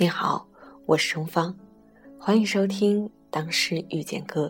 你好，我是程芳，欢迎收听《当时遇见歌》。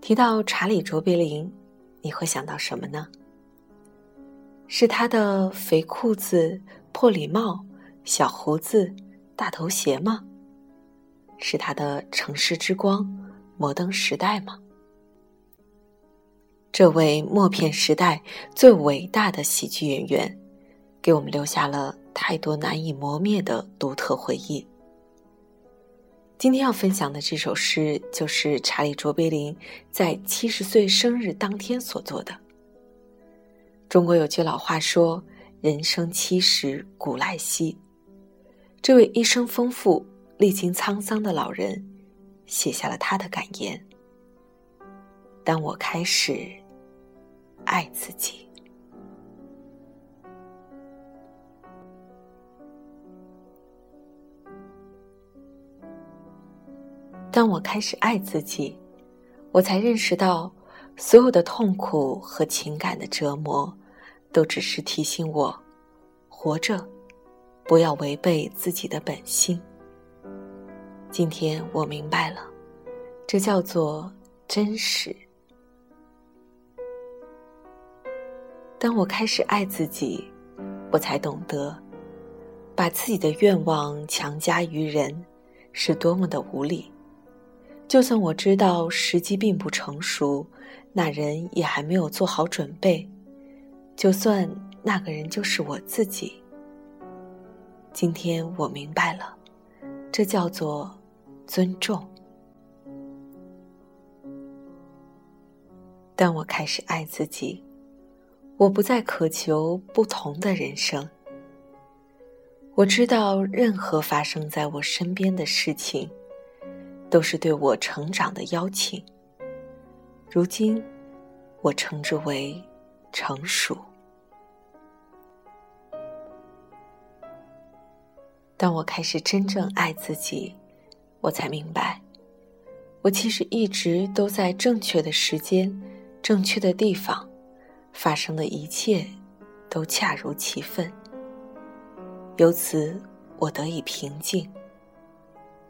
提到查理·卓别林，你会想到什么呢？是他的肥裤子、破礼帽、小胡子、大头鞋吗？是他的《城市之光》《摩登时代》吗？这位默片时代最伟大的喜剧演员，给我们留下了。太多难以磨灭的独特回忆。今天要分享的这首诗，就是查理·卓别林在七十岁生日当天所作的。中国有句老话说：“人生七十古来稀。”这位一生丰富、历经沧桑的老人，写下了他的感言：“当我开始爱自己。”当我开始爱自己，我才认识到，所有的痛苦和情感的折磨，都只是提醒我，活着，不要违背自己的本心。今天我明白了，这叫做真实。当我开始爱自己，我才懂得，把自己的愿望强加于人，是多么的无理。就算我知道时机并不成熟，那人也还没有做好准备，就算那个人就是我自己。今天我明白了，这叫做尊重。当我开始爱自己，我不再渴求不同的人生。我知道，任何发生在我身边的事情。都是对我成长的邀请。如今，我称之为成熟。当我开始真正爱自己，我才明白，我其实一直都在正确的时间、正确的地方，发生的一切都恰如其分。由此，我得以平静。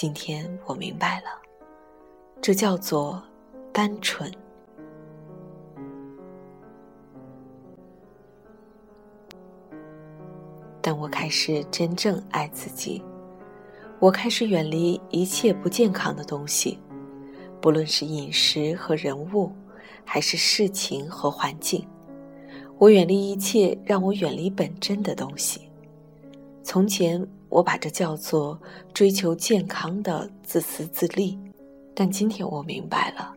今天我明白了，这叫做单纯。当我开始真正爱自己，我开始远离一切不健康的东西，不论是饮食和人物，还是事情和环境，我远离一切让我远离本真的东西。从前。我把这叫做追求健康的自私自利，但今天我明白了，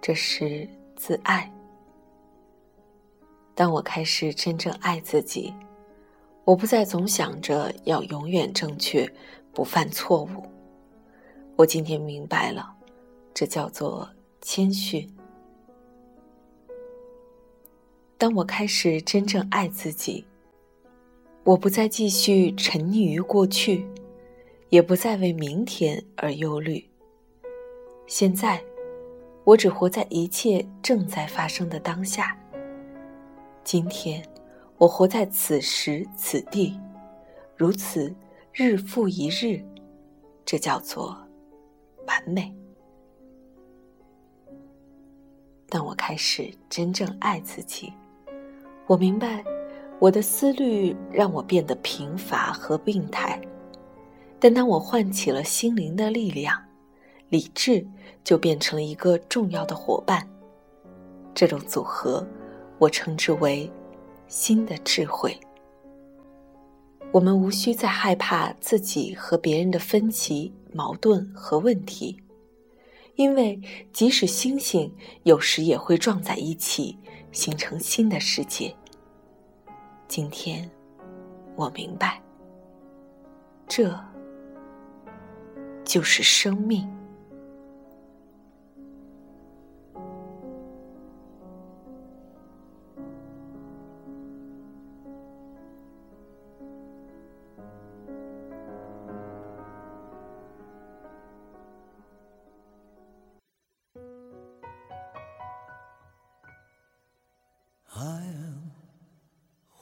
这是自爱。当我开始真正爱自己，我不再总想着要永远正确，不犯错误。我今天明白了，这叫做谦逊。当我开始真正爱自己。我不再继续沉溺于过去，也不再为明天而忧虑。现在，我只活在一切正在发生的当下。今天，我活在此时此地，如此日复一日，这叫做完美。当我开始真正爱自己，我明白。我的思虑让我变得贫乏和病态，但当我唤起了心灵的力量，理智就变成了一个重要的伙伴。这种组合，我称之为新的智慧。我们无需再害怕自己和别人的分歧、矛盾和问题，因为即使星星有时也会撞在一起，形成新的世界。今天我明白这就是生命。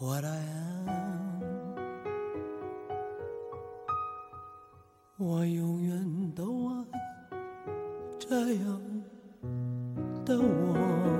What I am，我永远都爱这样的我。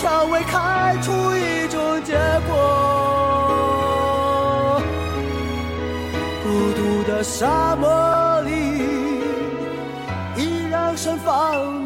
蔷薇开出一种结果。孤独的沙漠里，依然盛放。